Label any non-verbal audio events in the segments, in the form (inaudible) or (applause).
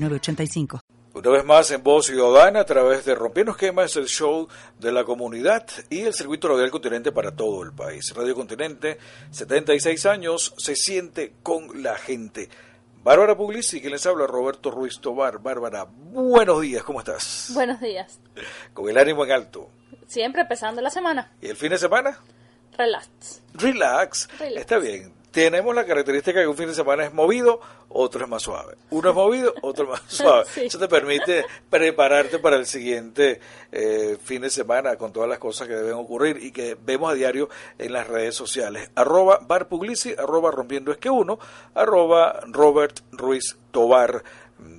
una vez más en Voz Ciudadana a través de Rompiendo Esquemas, el show de la comunidad y el circuito radial continente para todo el país. Radio Continente, 76 años, se siente con la gente. Bárbara Puglisi, que les habla, Roberto Ruiz Tobar. Bárbara, buenos días, ¿cómo estás? Buenos días. Con el ánimo en alto. Siempre empezando la semana. ¿Y el fin de semana? Relax. Relax. Relax. Está bien tenemos la característica que un fin de semana es movido, otro es más suave. Uno es movido, otro es más (laughs) suave. Eso te permite prepararte para el siguiente eh, fin de semana con todas las cosas que deben ocurrir y que vemos a diario en las redes sociales. Arroba barpuglici, arroba rompiendo es que uno, arroba Robert Ruiz Tobar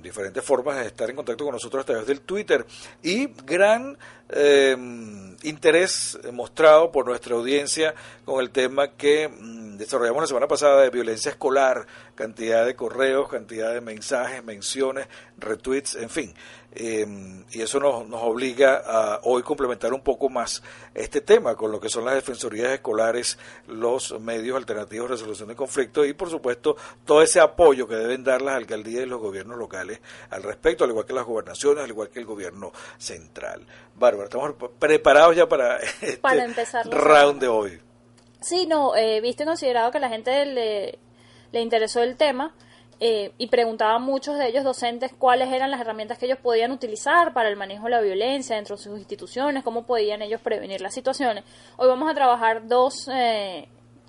diferentes formas de estar en contacto con nosotros a través del Twitter y gran eh, interés mostrado por nuestra audiencia con el tema que mm, desarrollamos la semana pasada de violencia escolar, cantidad de correos, cantidad de mensajes, menciones, retweets, en fin. Em, y eso nos, nos obliga a hoy complementar un poco más este tema con lo que son las defensorías escolares, los medios alternativos de resolución de conflictos y, por supuesto, todo ese apoyo que deben dar las alcaldías y los gobiernos locales al respecto, al igual que las gobernaciones, al igual que el gobierno central. Bárbara, estamos preparados ya para (laughs) este para empezar round de hoy. Sí, no, eh, viste considerado que a la gente le, le interesó el tema eh, y preguntaban muchos de ellos docentes cuáles eran las herramientas que ellos podían utilizar para el manejo de la violencia dentro de sus instituciones, cómo podían ellos prevenir las situaciones. Hoy vamos a trabajar dos, eh,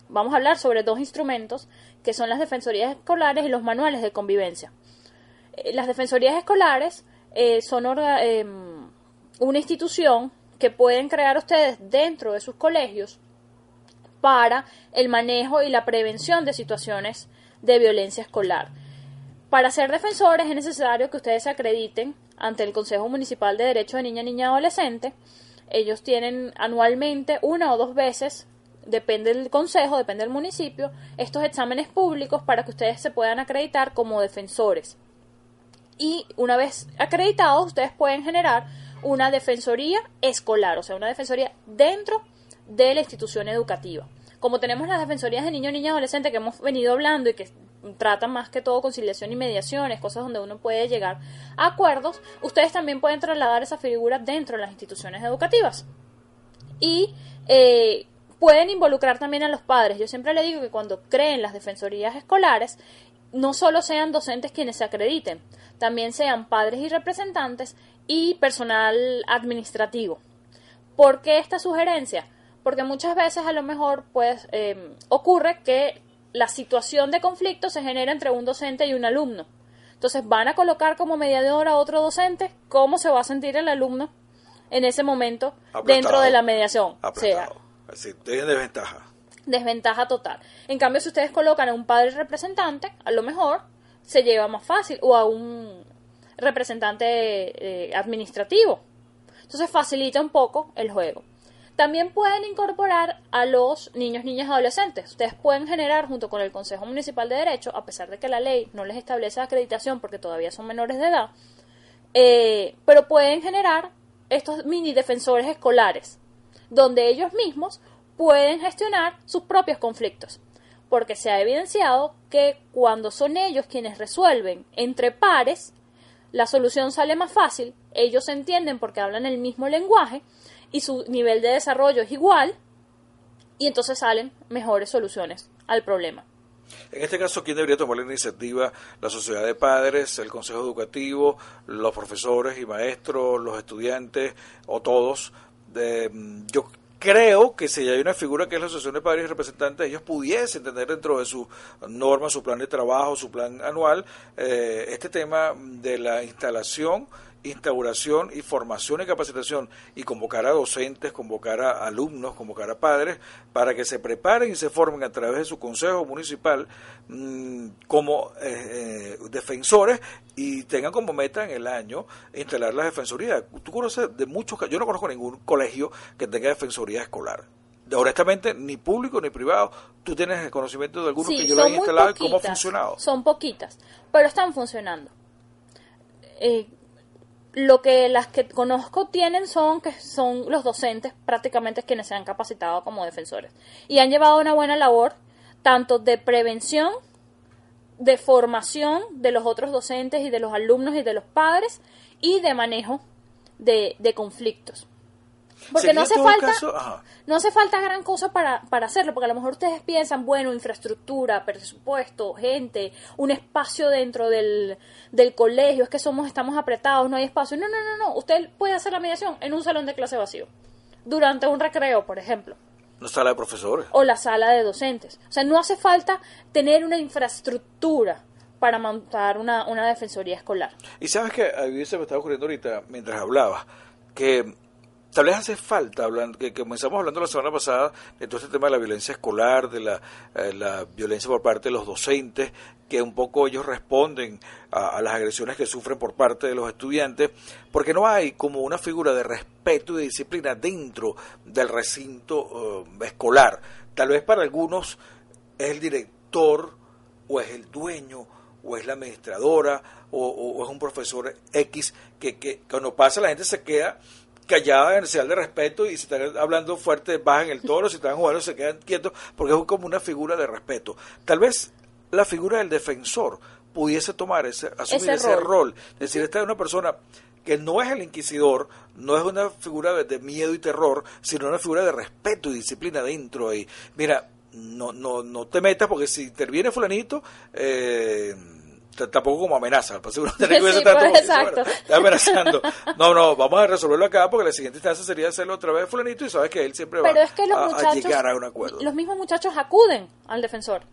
vamos a hablar sobre dos instrumentos que son las defensorías escolares y los manuales de convivencia. Eh, las defensorías escolares son una institución que pueden crear ustedes dentro de sus colegios para el manejo y la prevención de situaciones de violencia escolar. Para ser defensores es necesario que ustedes se acrediten ante el Consejo Municipal de Derecho de Niña, Niña y Adolescente. Ellos tienen anualmente una o dos veces, depende del consejo, depende del municipio, estos exámenes públicos para que ustedes se puedan acreditar como defensores. Y una vez acreditados, ustedes pueden generar una defensoría escolar, o sea, una defensoría dentro de la institución educativa como tenemos las defensorías de niños, niñas y adolescentes que hemos venido hablando y que tratan más que todo conciliación y mediaciones, cosas donde uno puede llegar a acuerdos, ustedes también pueden trasladar esa figura dentro de las instituciones educativas. Y eh, pueden involucrar también a los padres. Yo siempre le digo que cuando creen las defensorías escolares, no solo sean docentes quienes se acrediten, también sean padres y representantes y personal administrativo. ¿Por qué esta sugerencia? porque muchas veces a lo mejor pues eh, ocurre que la situación de conflicto se genera entre un docente y un alumno. Entonces van a colocar como mediador a otro docente, ¿cómo se va a sentir el alumno en ese momento dentro de la mediación? O sea, tiene desventaja. Desventaja total. En cambio, si ustedes colocan a un padre representante, a lo mejor se lleva más fácil, o a un representante eh, administrativo. Entonces facilita un poco el juego. También pueden incorporar a los niños, niñas adolescentes. Ustedes pueden generar junto con el Consejo Municipal de Derecho, a pesar de que la ley no les establece acreditación porque todavía son menores de edad, eh, pero pueden generar estos mini defensores escolares, donde ellos mismos pueden gestionar sus propios conflictos. Porque se ha evidenciado que cuando son ellos quienes resuelven entre pares, la solución sale más fácil, ellos se entienden porque hablan el mismo lenguaje y su nivel de desarrollo es igual y entonces salen mejores soluciones al problema. En este caso, ¿quién debería tomar la iniciativa? ¿La sociedad de padres, el consejo educativo, los profesores y maestros, los estudiantes o todos? De, yo creo que si hay una figura que es la Asociación de Padres y Representantes, ellos pudiesen tener dentro de su norma, su plan de trabajo, su plan anual, eh, este tema de la instalación instauración y formación y capacitación y convocar a docentes, convocar a alumnos, convocar a padres para que se preparen y se formen a través de su consejo municipal mm, como eh, eh, defensores y tengan como meta en el año instalar la defensoría. Tú conoces de muchos, yo no conozco ningún colegio que tenga defensoría escolar honestamente, ni público ni privado, tú tienes el conocimiento de algunos que yo lo he instalado y cómo ha funcionado. Son poquitas, pero están funcionando. Eh, lo que las que conozco tienen son que son los docentes prácticamente quienes se han capacitado como defensores. Y han llevado una buena labor tanto de prevención de formación de los otros docentes y de los alumnos y de los padres y de manejo de conflictos porque no hace falta no hace falta gran cosa para, para hacerlo, porque a lo mejor ustedes piensan, bueno, infraestructura, presupuesto, gente, un espacio dentro del, del colegio, es que somos estamos apretados, no hay espacio. No, no, no, no, usted puede hacer la mediación en un salón de clase vacío, durante un recreo, por ejemplo. La sala de profesores. O la sala de docentes. O sea, no hace falta tener una infraestructura para montar una, una defensoría escolar. Y sabes que a mí se me estaba ocurriendo ahorita, mientras hablaba, que tal vez hace falta, hablando, que, comenzamos hablando la semana pasada de todo este tema de la violencia escolar, de la, eh, la violencia por parte de los docentes, que un poco ellos responden a, las agresiones que sufren por parte de los estudiantes, porque no hay como una figura de respeto y de disciplina dentro del recinto eh, escolar. Tal vez para algunos es el director o es el dueño o es la administradora o, es un profesor X que, que cuando pasa la gente se queda callada en señal de respeto y si están hablando fuerte bajan el toro, si están jugando se quedan quietos porque es como una figura de respeto. Tal vez la figura del defensor pudiese tomar ese, asumir ese, rol. Es decir, esta es una persona que no es el inquisidor, no es una figura de, miedo y terror, sino una figura de respeto y disciplina dentro. Y mira, no, no, no te metas porque si interviene fulanito, eh, tampoco como amenaza, para seguro tener que (laughs) tanto exacto. está amenazando. No, no, vamos a resolverlo acá porque la siguiente instancia sería hacerlo otra vez fulanito y sabes que él siempre va a, llegar a un acuerdo. Los mismos muchachos acuden al defensor.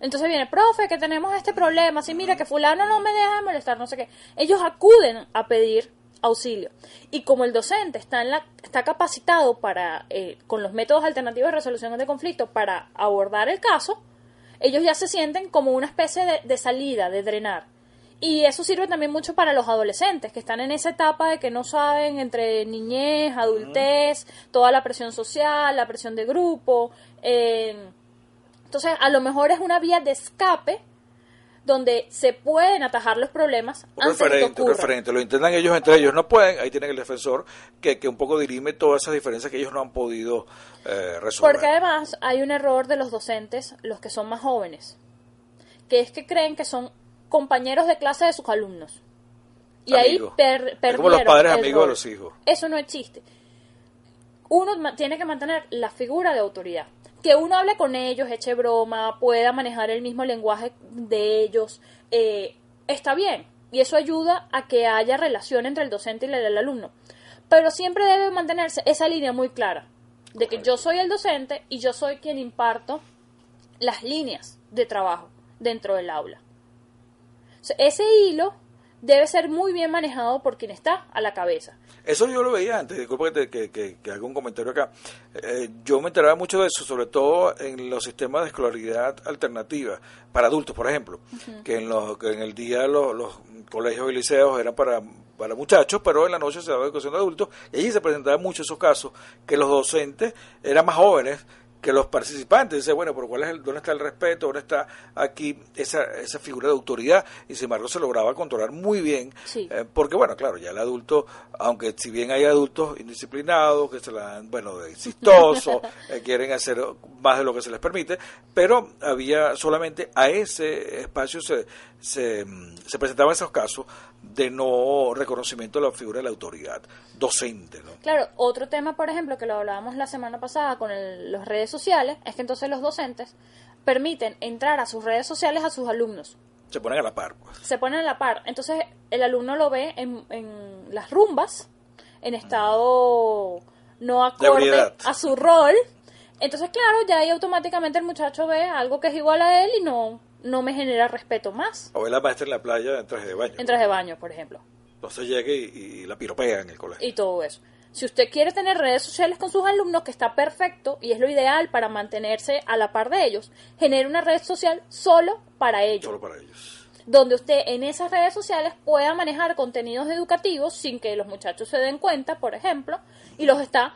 Entonces viene, profe, que tenemos este problema, si mira que fulano no me deja de molestar, no sé qué. Ellos acuden a pedir auxilio. Y como el docente está, en la, está capacitado para, eh, con los métodos alternativos de resolución de conflicto para abordar el caso, ellos ya se sienten como una especie de, salida, de drenar. Y eso sirve también mucho para los adolescentes, que están en esa etapa de que no saben entre niñez, adultez, toda la presión social, la presión de grupo. Eh, entonces, a lo mejor es una vía de escape donde se pueden atajar los problemas un antes referente, referente, lo intentan ellos entre ellos, no pueden, ahí tienen el defensor que, que un poco dirime todas esas diferencias que ellos no han podido eh, resolver. Porque además hay un error de los docentes, los que son más jóvenes, que es que creen que son compañeros de clase de sus alumnos. Y ahí per, como los padres amigos de los hijos. Eso no existe. Uno tiene que mantener la figura de autoridad que uno hable con ellos, eche broma, pueda manejar el mismo lenguaje de ellos, eh, está bien. Y eso ayuda a que haya relación entre el docente y el, alumno. Pero siempre debe mantenerse esa línea muy clara, de que yo soy el docente y yo soy quien imparto las líneas de trabajo dentro del aula. ese hilo debe ser muy bien manejado por quien está a la cabeza. Eso yo lo veía antes, disculpa que, que, que, haga un comentario acá. Eh, yo me enteraba mucho de eso, sobre todo en los sistemas de escolaridad alternativa, para adultos, por ejemplo, que, en los, que en el día los, los colegios y liceos eran para, para muchachos, pero en la noche se daba educación de adultos, y allí se presentaban muchos esos casos, que los docentes eran más jóvenes, que los participantes dicen, bueno, pero ¿cuál es el, ¿dónde está el respeto? ¿Dónde está aquí esa, esa figura de autoridad? Y sin embargo se lograba controlar muy bien, eh, porque bueno, claro, ya el adulto, aunque si bien hay adultos indisciplinados, que se la dan, bueno, exitosos, (laughs) eh, quieren hacer más de lo que se les permite, pero había solamente a ese espacio se, se, se presentaban esos casos de no reconocimiento de la figura de la autoridad docente. ¿no? Claro, otro tema, por ejemplo, que lo hablábamos la semana pasada con las redes sociales, es que entonces los docentes permiten entrar a sus redes sociales a sus alumnos. Se ponen a la par. Pues. Se ponen a la par. Entonces el alumno lo ve en, en las rumbas, en estado no acorde a su rol. Entonces, claro, ya ahí automáticamente el muchacho ve algo que es igual a él y no, no me genera respeto más. O ve la maestra en la playa en traje de baño. En traje de baño, por ejemplo. Entonces llegue y, la piropea en el colegio. Y todo eso. Si usted quiere tener redes sociales con sus alumnos, que está perfecto y es lo ideal para mantenerse a la par de ellos, genere una red social solo para ellos. Solo para ellos. Donde usted en esas redes sociales pueda manejar contenidos educativos sin que los muchachos se den cuenta, por ejemplo, y los está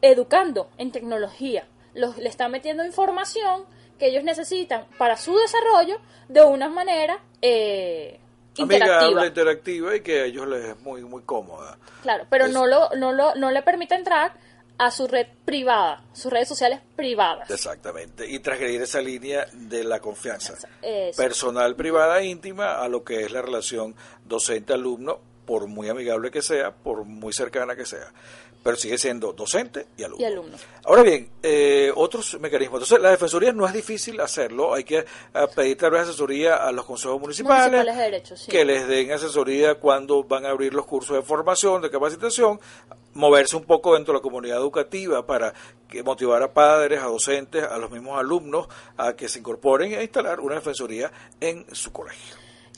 educando en tecnología. Los, le está metiendo información que ellos necesitan para su desarrollo de una manera eh, amigable, interactiva y que a ellos les es muy muy cómoda. Claro, pero no lo no lo no le permite entrar a su red privada, sus redes sociales privadas. Exactamente, y transgredir esa línea de la confianza personal, privada, íntima, a lo que es la relación docente-alumno, por muy amigable que sea, por muy cercana que sea pero sigue siendo docente y alumno. Ahora bien, eh, otros mecanismos. Entonces, la defensoría no es difícil hacerlo. Hay que eh, pedir tal vez asesoría a los consejos municipales, que les den asesoría cuando van a abrir los cursos de formación, de capacitación, moverse un poco dentro de la comunidad educativa para que motivar a padres, a docentes, a los mismos alumnos a que se incorporen a instalar una defensoría en su colegio.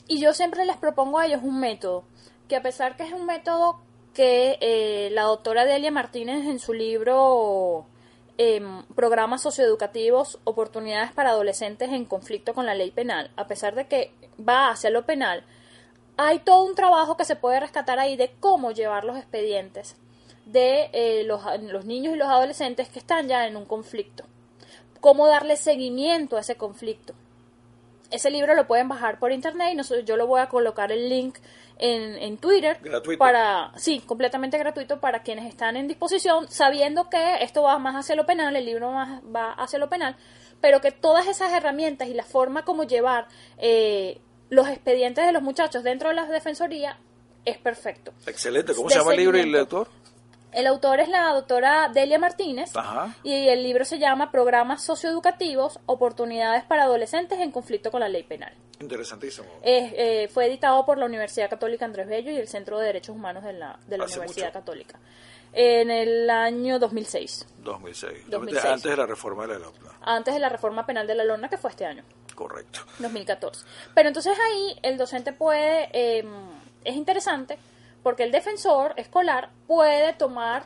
Y yo siempre les propongo a ellos un método, que a pesar que es un método que eh, la doctora Delia Martínez en su libro em, Programas socioeducativos, oportunidades para adolescentes en conflicto con la ley penal, a pesar de que va hacia lo penal, hay todo un trabajo que se puede rescatar ahí de cómo llevar los expedientes de eh, los, los niños y los adolescentes que están ya en un conflicto, cómo darle seguimiento a ese conflicto. Ese libro lo pueden bajar por internet y yo lo voy a colocar el link en, en Twitter. Gratuito. Para, sí, completamente gratuito para quienes están en disposición, sabiendo que esto va más hacia lo penal, el libro más va hacia lo penal, pero que todas esas herramientas y la forma como llevar eh, los expedientes de los muchachos dentro de la defensoría es perfecto. Excelente. ¿Cómo se llama el libro y el autor? El autor es la doctora Delia Martínez y el libro se llama Programas socioeducativos, oportunidades para adolescentes en conflicto con la ley penal. Interesantísimo. Eh, fue editado por la Universidad Católica Andrés Bello y el Centro de Derechos Humanos de la, de la Universidad Católica en el año 2006. 2006. Antes de la reforma de la LONA. Antes de la reforma penal de la LONA, que fue este año. Correcto. 2014. Pero entonces ahí el docente puede, eh, es interesante porque el defensor escolar puede tomar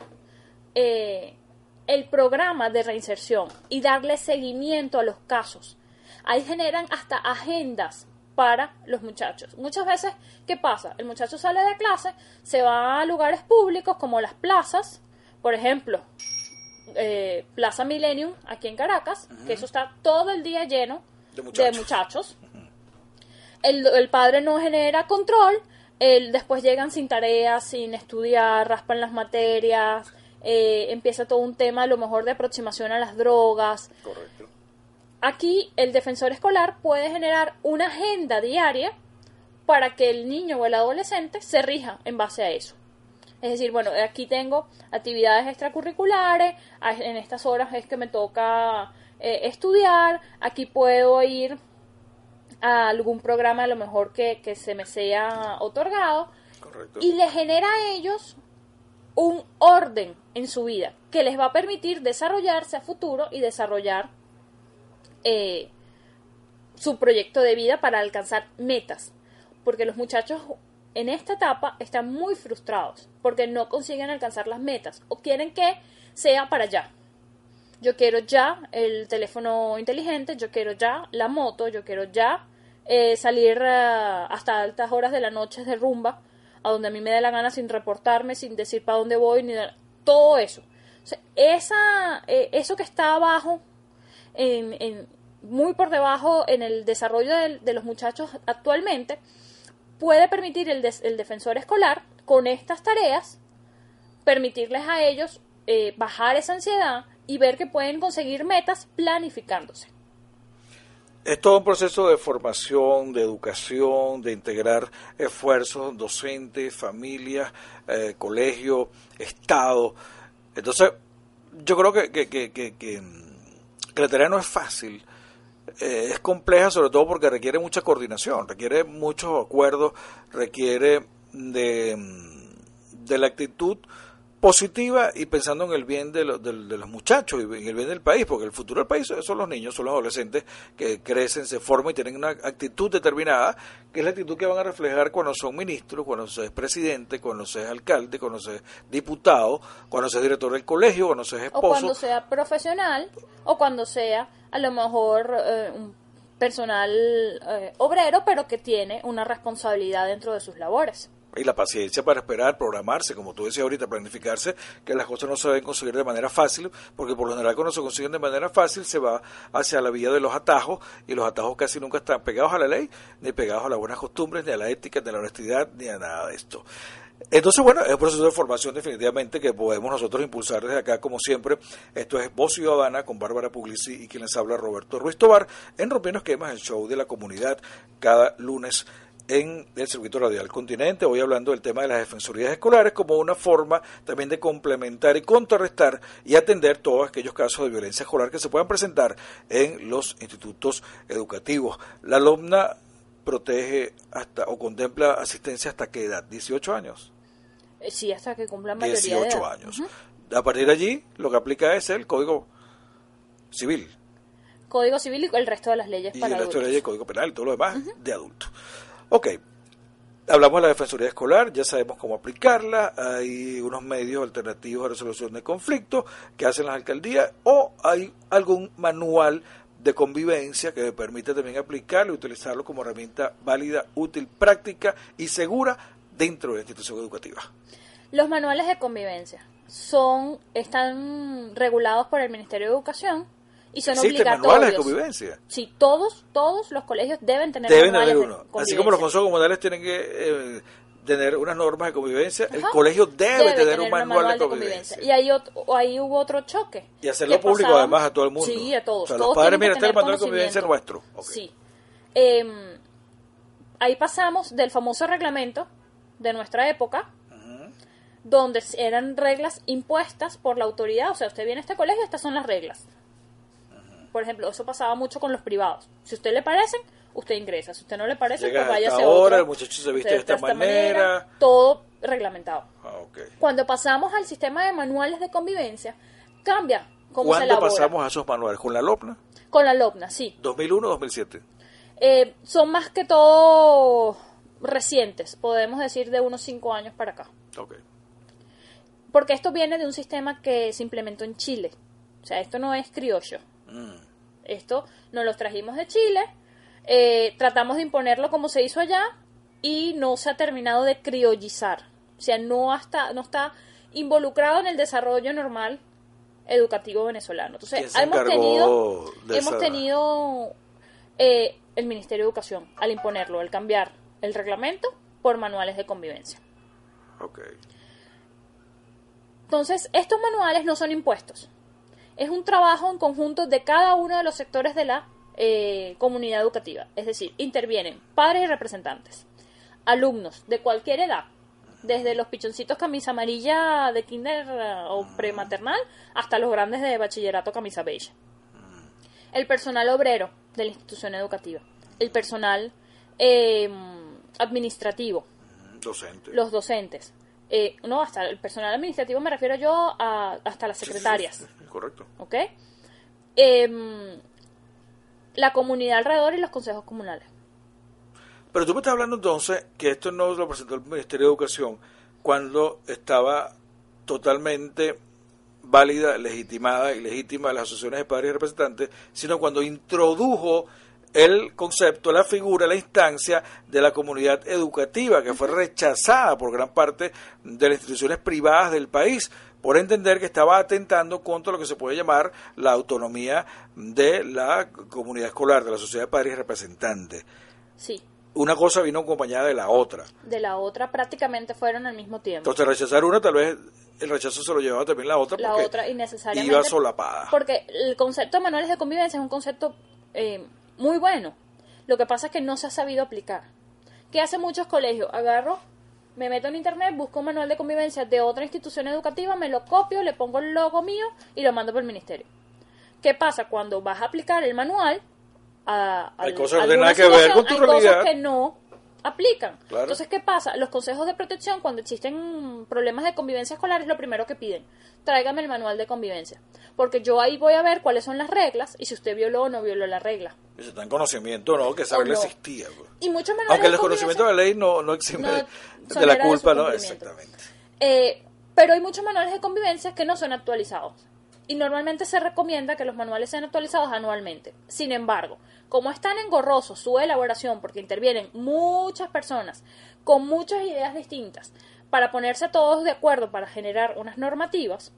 eh, el programa de reinserción y darle seguimiento a los casos. Ahí generan hasta agendas para los muchachos. Muchas veces, ¿qué pasa? El muchacho sale de clase, se va a lugares públicos como las plazas, por ejemplo, eh, Plaza Millennium aquí en Caracas, que eso está todo el día lleno de muchachos. el, el, padre no genera control el, después llegan sin tareas, sin estudiar, raspan las materias, eh, empieza todo un tema a lo mejor de aproximación a las drogas. Correcto. Aquí el defensor escolar puede generar una agenda diaria para que el niño o el adolescente se rija en base a eso. Es decir, bueno, aquí tengo actividades extracurriculares, en estas horas es que me toca eh, estudiar, aquí puedo ir a algún programa a lo mejor que, se me sea otorgado y le genera a ellos un orden en su vida que les va a permitir desarrollarse a futuro y desarrollar eh, su proyecto de vida para alcanzar metas. Porque los muchachos en esta etapa están muy frustrados porque no consiguen alcanzar las metas o quieren que sea para allá. Yo quiero ya el teléfono inteligente, yo quiero ya la moto, yo quiero ya eh, salir eh, hasta altas horas de la noche de rumba, a donde a mí me dé la gana sin reportarme, sin decir para dónde voy, ni todo eso. esa, eh, eso que está abajo, en, muy por debajo en el desarrollo de, los muchachos actualmente, puede permitir el, el, defensor escolar con estas tareas, permitirles a ellos bajar esa ansiedad y ver que pueden conseguir metas planificándose. Es todo un proceso de formación, de educación, de integrar esfuerzos docentes, familias, eh, colegio, Estado. Entonces, yo creo que, que, que, la tarea no es fácil. Eh, es compleja sobre todo porque requiere mucha coordinación, requiere muchos acuerdos, requiere de la actitud positiva y pensando en el bien de, de, los muchachos y en el bien del país, porque el futuro del país son los niños, son los adolescentes que crecen, se forman y tienen una actitud determinada, que es la actitud que van a reflejar cuando son ministros, cuando se es presidente, cuando se es alcalde, cuando se es diputado, cuando se es director del colegio, cuando se es esposo. O cuando sea profesional, o cuando sea a lo mejor eh, un personal eh, obrero, pero que tiene una responsabilidad dentro de sus labores y la paciencia para esperar, programarse, como tú decías ahorita, planificarse, que las cosas no se deben conseguir de manera fácil, porque por lo general cuando se consiguen de manera fácil se va hacia la vía de los atajos, y los atajos casi nunca están pegados a la ley, ni pegados a las buenas costumbres, ni a la ética, ni a la honestidad, ni a nada de esto. Entonces, bueno, es un proceso de formación definitivamente que podemos nosotros impulsar desde acá, como siempre. Esto es Voz Ciudadana con Bárbara Puglisi y quien les habla Roberto Ruiz Tobar en Rompiendo Esquemas, el show de la comunidad, cada lunes en el circuito radial continente. Hoy hablando del tema de las defensorías escolares como una forma también de complementar y contrarrestar y atender todos aquellos casos de violencia escolar que se puedan presentar en los institutos educativos. La alumna protege hasta o contempla asistencia hasta qué edad? 18 años. Eh, sí, hasta que cumpla mayoría 18 años. A partir de allí, lo que aplica es el Código Civil. Código Civil y el resto de las leyes y para el resto de leyes, Código Penal y todo lo demás de adultos. Ok, hablamos de la Defensoría Escolar, ya sabemos cómo aplicarla, hay unos medios alternativos de resolución de conflictos que hacen las alcaldías o hay algún manual de convivencia que permite también aplicarlo y utilizarlo como herramienta válida, útil, práctica y segura dentro de la institución educativa. Los manuales de convivencia son están regulados por el Ministerio de Educación y son obligatorios. manuales de convivencia? Sí, todos, todos los colegios deben tener deben manuales uno. de Así como los consejos comunales tienen que eh, tener unas normas de convivencia, el colegio debe, tener, un manual, de, convivencia. Y ahí, ahí hubo otro choque. Y hacerlo público además a todo el mundo. Sí, a todos. O sea, los padres, mira, este el manual de convivencia nuestro. Sí. Eh, ahí pasamos del famoso reglamento de nuestra época, donde eran reglas impuestas por la autoridad. O sea, usted viene a este colegio, estas son las reglas. Por ejemplo, eso pasaba mucho con los privados. Si a usted le parecen, usted ingresa. Si a usted no le parece, pues vaya a ahora, el muchacho se viste de esta, manera. Todo reglamentado. Ah, Cuando pasamos al sistema de manuales de convivencia, cambia cómo se elabora. ¿Cuándo pasamos a esos manuales? ¿Con la LOPNA? Con la LOPNA, sí. ¿2001 o 2007? Eh, son más que todo recientes, podemos decir de unos cinco años para acá. Okay. Porque esto viene de un sistema que se implementó en Chile. O sea, esto no es criollo. Mm. Esto nos los trajimos de Chile, eh, tratamos de imponerlo como se hizo allá y no se ha terminado de criollizar. O sea, no, hasta, no está involucrado en el desarrollo normal educativo venezolano. Entonces, hemos tenido, hemos tenido eh, el Ministerio de Educación al imponerlo, al cambiar el reglamento por manuales de convivencia. Entonces, estos manuales no son impuestos es un trabajo en conjunto de cada uno de los sectores de la eh, comunidad educativa. Es decir, intervienen padres y representantes, alumnos de cualquier edad, desde los pichoncitos camisa amarilla de kinder eh, o prematernal hasta los grandes de bachillerato camisa beige. El personal obrero de la institución educativa, el personal em, administrativo, los docentes, eh, no, hasta el personal administrativo me refiero yo a hasta las secretarias. correcto. ¿Ok? Em, la comunidad alrededor y los consejos comunales. Pero tú me estás hablando entonces que esto no lo presentó el Ministerio de Educación cuando estaba totalmente válida, legitimada y legítima las asociaciones de padres y representantes, sino cuando introdujo el concepto, la figura, la instancia de la comunidad educativa, que fue rechazada por gran parte de las instituciones privadas del país, por entender que estaba atentando contra lo que se puede llamar la autonomía de la comunidad escolar, de la sociedad de padres y representantes. Sí. Una cosa vino acompañada de la otra. De la otra prácticamente fueron al mismo tiempo. Entonces rechazar una tal vez el rechazo se lo llevaba también la otra la otra innecesariamente iba solapada. Porque el concepto de manuales de convivencia es un concepto eh, muy bueno. Lo que pasa es que no se ha sabido aplicar. ¿Qué hacen muchos colegios? Agarro, me meto en internet, busco un manual de convivencia de otra institución educativa, me lo copio, le pongo el logo mío y lo mando por el ministerio. ¿Qué pasa? Cuando vas a aplicar el manual, a, hay cosas que nada que ver con tu hay cosas que no aplican. Entonces, ¿qué pasa? Los consejos de protección, cuando existen problemas de convivencia escolar, es lo primero que piden. Tráigame el manual de convivencia. Porque yo ahí voy a ver cuáles son las reglas y si usted violó o no violó la regla. Eso está en conocimiento, ¿no? Que esa regla existía. Pues. Y muchos Aunque el desconocimiento de la ley no, no exime de la culpa, ¿no? Exactamente. Eh, pero hay muchos manuales de convivencia que no son actualizados y normalmente se recomienda que los manuales sean actualizados anualmente. Sin embargo, como es tan engorroso su elaboración, porque intervienen muchas personas con muchas ideas distintas, para ponerse todos de acuerdo para generar unas normativas,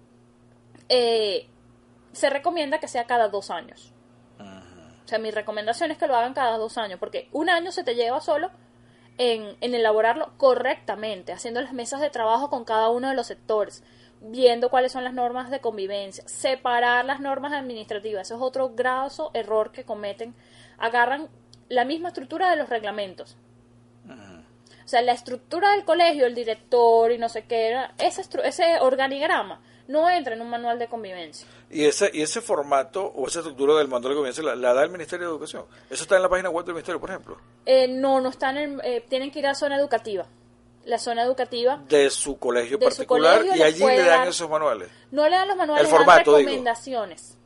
eh, se recomienda que sea cada dos años. O sea, mi recomendación es que lo hagan cada dos años, porque un año se te lleva solo en, en elaborarlo correctamente, haciendo las mesas de trabajo con cada uno de los sectores, viendo cuáles son las normas de convivencia, separar las normas administrativas, eso es otro graso error que cometen, agarran la misma estructura de los reglamentos. O sea, la estructura del colegio, el director y no sé qué, ese, ese organigrama no entra en un manual de convivencia. ¿Y ese, y ese formato o esa estructura del manual de convivencia la, da el Ministerio de Educación? ¿Eso está en la página web del Ministerio, por ejemplo? Eh, no, no está en eh, tienen que ir a zona educativa la zona educativa de su colegio particular y allí le dan esos manuales. No le dan los manuales, le dan recomendaciones.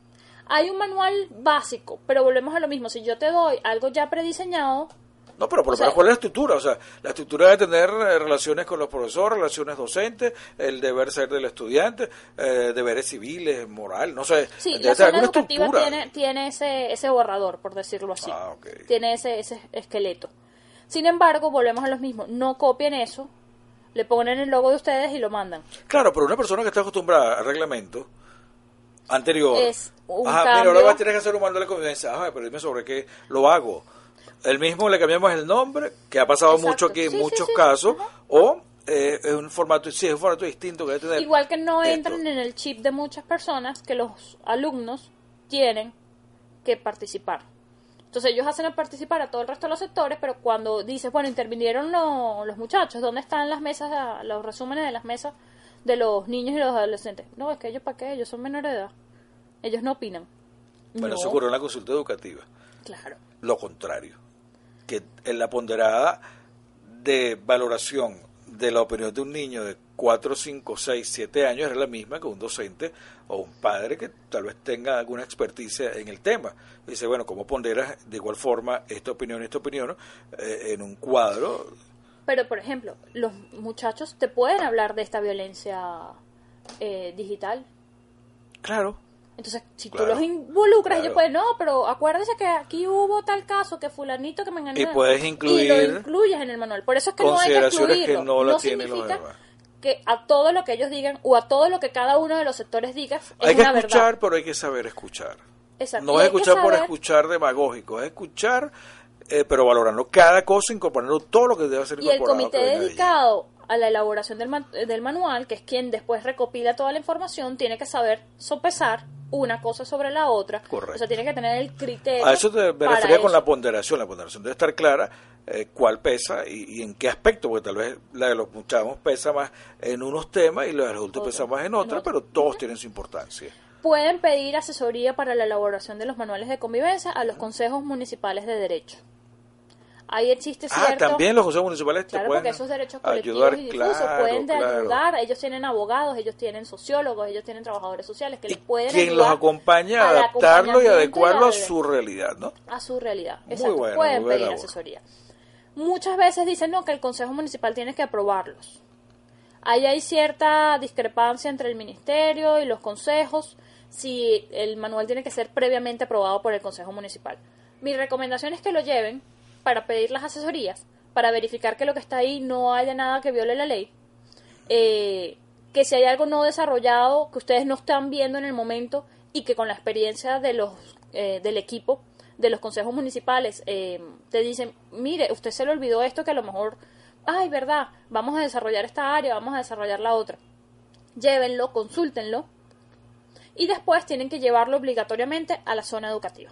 Hay un manual básico, pero volvemos a lo mismo. Si yo te doy algo ya prediseñado, no, pero por lo menos, ¿cuál es la estructura? O sea, la estructura de tener eh, relaciones con los profesores, relaciones docentes, el deber ser del estudiante, eh, deberes civiles, moral, no sé. Sí, la zona educativa tiene, tiene ese, ese borrador, por decirlo así. Ah, Tiene ese, ese esqueleto. Sin embargo, volvemos a lo mismo, no copien eso, le ponen el logo de ustedes y lo mandan. Claro, pero una persona que está acostumbrada al reglamento anterior, es un ajá, cambio. mira, ahora vas a tener que hacer un manual de convivencia, ajá, pero dime sobre qué lo hago. El mismo le cambiamos el nombre, que ha pasado mucho aquí en muchos casos, o eh, es un formato, sí, es un formato distinto que debe tener. Igual que no entran en el chip de muchas personas que los alumnos tienen que participar. Entonces ellos hacen participar a todo el resto de los sectores, pero cuando dices, bueno, intervinieron los muchachos, ¿dónde están las mesas, los resúmenes de las mesas de los niños y los adolescentes? No, es que ellos para qué, ellos son menores de edad. Ellos no opinan. Bueno, eso ocurre en la consulta educativa. Claro. Lo contrario, que en la ponderada de valoración de la opinión de un niño de 4, 5, 6, 7 años es la misma que un docente o un padre que tal vez tenga alguna experticia en el tema. Dice, bueno, ¿cómo ponderas de igual forma esta opinión y esta opinión eh, en un cuadro? Pero, por ejemplo, los muchachos te pueden hablar de esta violencia eh, digital. Claro. Entonces, si tú los involucras, ellos pueden, no, pero acuérdese que aquí hubo tal caso, que fulanito que me engañó. Y puedes incluir. Y lo incluyes en el manual. Por eso es que no hay que excluirlo. Que no, la significa que a todo lo que ellos digan o a todo lo que cada uno de los sectores diga es Hay que escuchar, pero hay que saber escuchar. Exacto. No es escuchar por escuchar demagógico, es escuchar, eh, pero valorando cada cosa, incorporando todo lo que debe ser incorporado. Y el comité dedicado a la elaboración del, del manual, que es quien después recopila toda la información, tiene que saber sopesar una cosa sobre la otra. Correcto. O sea, tiene que tener el criterio. A eso te me refería con la ponderación. La ponderación debe estar clara eh, cuál pesa y, en qué aspecto, porque tal vez la de los muchachos pesa más en unos temas y la de los adultos pesa más en otros, pero todos tienen su importancia. Pueden pedir asesoría para la elaboración de los manuales de convivencia a los consejos municipales de derecho ahí existe ah, cierto... Ah, también los consejos municipales te pueden porque esos derechos colectivos y difusos pueden ayudar, ellos tienen abogados, ellos tienen sociólogos, ellos tienen trabajadores sociales que les pueden quien los acompaña a adaptarlo y adecuarlo a su realidad, ¿no? A su realidad, exacto, pueden pedir asesoría. Muchas veces dicen, no, que el consejo municipal tiene que aprobarlos. Ahí hay cierta discrepancia entre el ministerio y los consejos, si el manual tiene que ser previamente aprobado por el consejo municipal. Mi recomendación es que lo lleven para pedir las asesorías, para verificar que lo que está ahí no haya nada que viole la ley, eh, que si hay algo no desarrollado que ustedes no están viendo en el momento y que con la experiencia de los, eh, del equipo de los consejos municipales eh, te dicen, mire, usted se le olvidó esto que a lo mejor, ay, verdad, vamos a desarrollar esta área, vamos a desarrollar la otra. Llévenlo, consúltenlo y después tienen que llevarlo obligatoriamente a la zona educativa.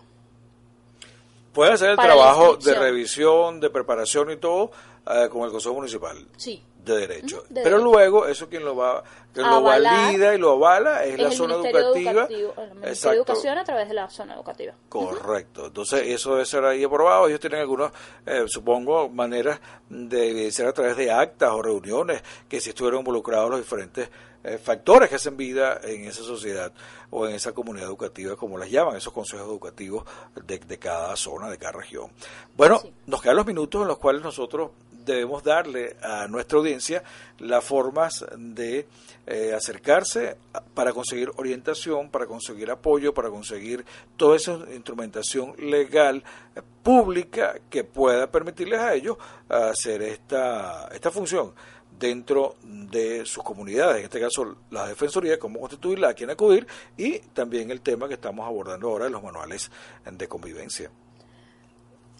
Pueden hacer el trabajo de revisión, de preparación y todo eh, con el Consejo Municipal. Sí, de derecho. Pero luego, eso quien lo va lo valida y lo avala es, la zona educativa. el Ministerio de Educación a través de la zona educativa. Correcto. Entonces, eso debe ser ahí aprobado. Ellos tienen algunas, eh, supongo, maneras de evidenciar a través de actas o reuniones que si estuvieron involucrados los diferentes eh, factores que hacen vida en esa sociedad o en esa comunidad educativa, como las llaman, esos consejos educativos de, de cada zona, de cada región. Bueno, nos quedan los minutos en los cuales nosotros debemos darle a nuestra audiencia las formas de eh, acercarse para conseguir orientación, para conseguir apoyo, para conseguir toda esa instrumentación legal eh, pública que pueda permitirles a ellos hacer esta, esta función dentro de sus comunidades, en este caso la defensoría, cómo constituirla, a quién acudir y también el tema que estamos abordando ahora de los manuales de convivencia.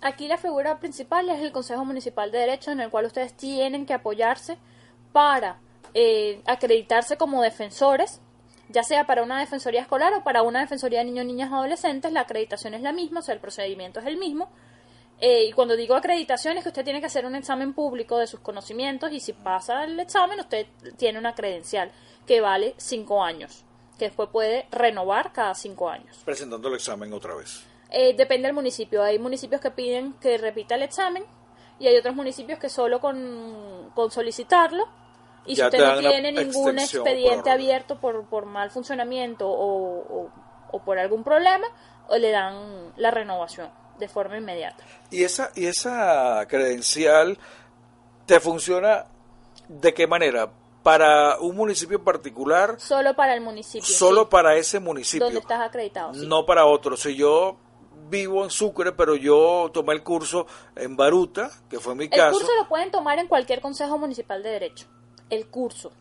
Aquí la figura principal es el Consejo Municipal de Derecho, en el cual ustedes tienen que apoyarse para eh, acreditarse como defensores, ya sea para una defensoría escolar o para una defensoría de niños, niñas, adolescentes. La acreditación es la misma, o sea, el procedimiento es el mismo. Eh, y cuando digo acreditación es que usted tiene que hacer un examen público de sus conocimientos y si pasa el examen usted tiene una credencial que vale cinco años, que después puede renovar cada cinco años. Presentando el examen otra vez. Eh, depende del municipio. Hay municipios que piden que repita el examen y hay otros municipios que solo con, solicitarlo y si usted no tiene ningún expediente abierto por, por mal funcionamiento o, o, por algún problema, o le dan la renovación de forma inmediata. ¿Y esa, y esa credencial te funciona de qué manera? para un municipio particular. Solo para el municipio. Solo para ese municipio. Donde estás acreditado. No para otro. Si yo vivo en Sucre, pero yo tomé el curso en Baruta, que fue mi caso. El curso lo pueden tomar en cualquier consejo municipal de derecho. El curso.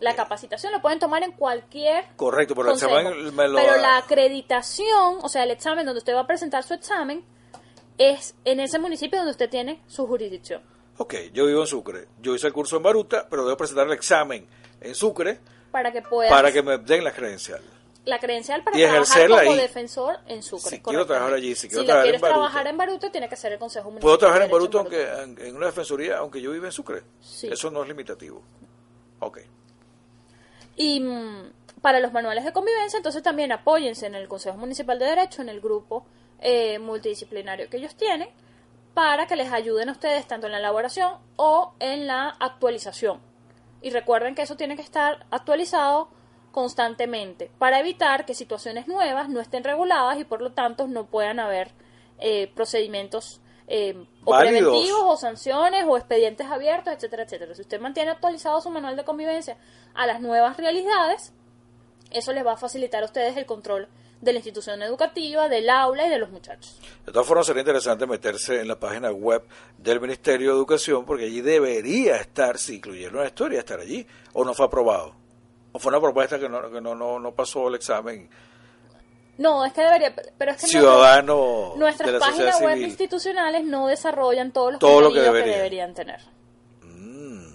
La capacitación lo pueden tomar en cualquier. Correcto, pero Pero la acreditación, o sea, el examen donde usted va a presentar su examen, es en ese municipio donde usted tiene su jurisdicción. Ok, yo vivo en Sucre. Yo hice el curso en Baruta, pero debo presentar el examen en Sucre. Para que pueda. Para que me den la credencial la credencial para trabajar como defensor en Sucre. Si quiero trabajar allí, si quiero si trabajar quieres trabajar en Baruto, tiene que ser el Consejo Municipal. ¿Puedo trabajar en Baruto, aunque en, una defensoría, aunque yo viva en Sucre? Sí. Eso no es limitativo. Ok. Y mm, para los manuales de convivencia, entonces también apóyense en el Consejo Municipal de Derecho, en el grupo eh, multidisciplinario que ellos tienen, para que les ayuden a ustedes tanto en la elaboración o en la actualización. Y recuerden que eso tiene que estar actualizado constantemente para evitar que situaciones nuevas no estén reguladas y por lo tanto no puedan haber eh, procedimientos eh, o preventivos o sanciones o expedientes abiertos, etcétera, etcétera. Si usted mantiene actualizado su manual de convivencia a las nuevas realidades, eso les va a facilitar a ustedes el control de la institución educativa, del aula y de los muchachos. De todas formas, sería interesante meterse en la página web del Ministerio de Educación, porque allí debería estar, si incluyeron la historia, estar allí, o no fue aprobado fue una propuesta que no, que no, no, pasó el examen? No, es que debería, pero es que ciudadano nuestras páginas web institucionales no desarrollan todos los Todo que, deberían tener. Mm,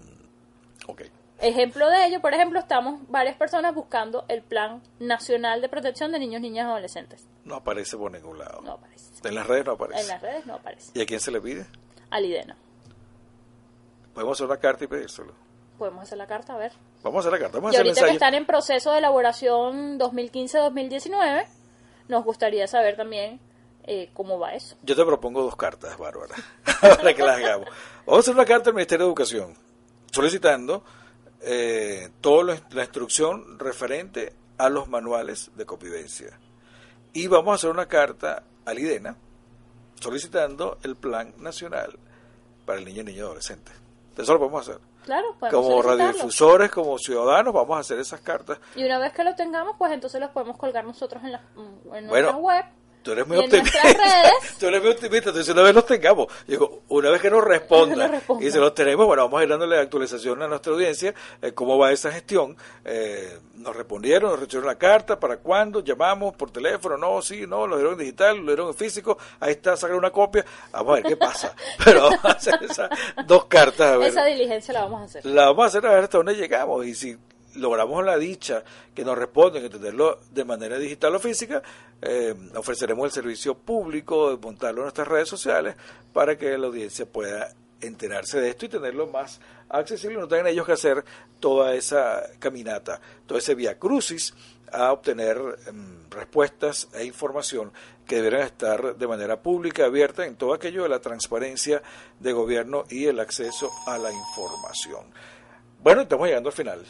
Ejemplo de ello, por ejemplo, estamos varias personas buscando el Plan Nacional de Protección de Niños, Niñas y Adolescentes. No aparece por ningún lado. No aparece. En las redes no aparece. En las redes no aparece. ¿Y a quién se le pide? Al IDENA. Podemos hacer una carta y pedírselo podemos hacer la carta, a ver. Vamos a hacer la carta, vamos y ahorita que están en proceso de elaboración 2015-2019, nos gustaría saber también eh, cómo va eso. Yo te propongo dos cartas, Bárbara, (laughs) para que las hagamos. Vamos a hacer una carta al Ministerio de Educación solicitando eh, toda la instrucción referente a los manuales de convivencia. Y vamos a hacer una carta al IDENA solicitando el Plan Nacional para el Niño y Niño Adolescente. Eso lo podemos hacer. Claro, como radiodifusores, como ciudadanos, vamos a hacer esas cartas. Y una vez que lo tengamos, pues entonces los podemos colgar nosotros en, la, en nuestra web Tú eres muy optimista. (laughs) tú eres muy optimista. Entonces, una vez los tengamos, digo, una vez (laughs) que nos respondan y se los tenemos, bueno, vamos a ir dándole actualización a nuestra audiencia, eh, cómo va esa gestión. Eh, nos respondieron, nos recibieron la carta, para cuándo, llamamos por teléfono, no, sí, no, lo dieron en digital, lo dieron en físico, ahí está, sacar una copia, vamos a ver qué pasa. (laughs) Pero vamos a hacer esas dos cartas. Esa diligencia la vamos a hacer. La vamos a hacer a ver hasta dónde llegamos y si logramos la dicha que nos responden, entenderlo de manera digital o física, eh, ofreceremos el servicio público de montarlo en nuestras redes sociales para que la audiencia pueda enterarse de esto y tenerlo más accesible. No tengan ellos que hacer toda esa caminata, todo ese via crucis a obtener em, respuestas e información que deberán estar de manera pública, abierta en todo aquello de la transparencia de gobierno y el acceso a la información. Bueno, estamos llegando al final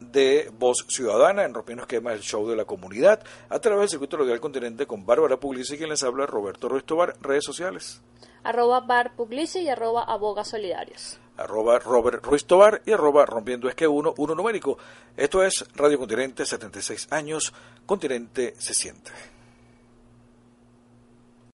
de Voz Ciudadana en Rompiendo Esquemas, el show de la comunidad, a través del Circuito Local Continente con Bárbara Puglisi, quien les habla, Roberto Ruiz Tobar, redes sociales. Arroba Bar Puglisi y arroba Aboga Solidarios. Arroba Robert Ruiz Tobar y arroba Rompiendo Esque 1, uno numérico. Esto es Radio Continente, 76 años, Continente se siente.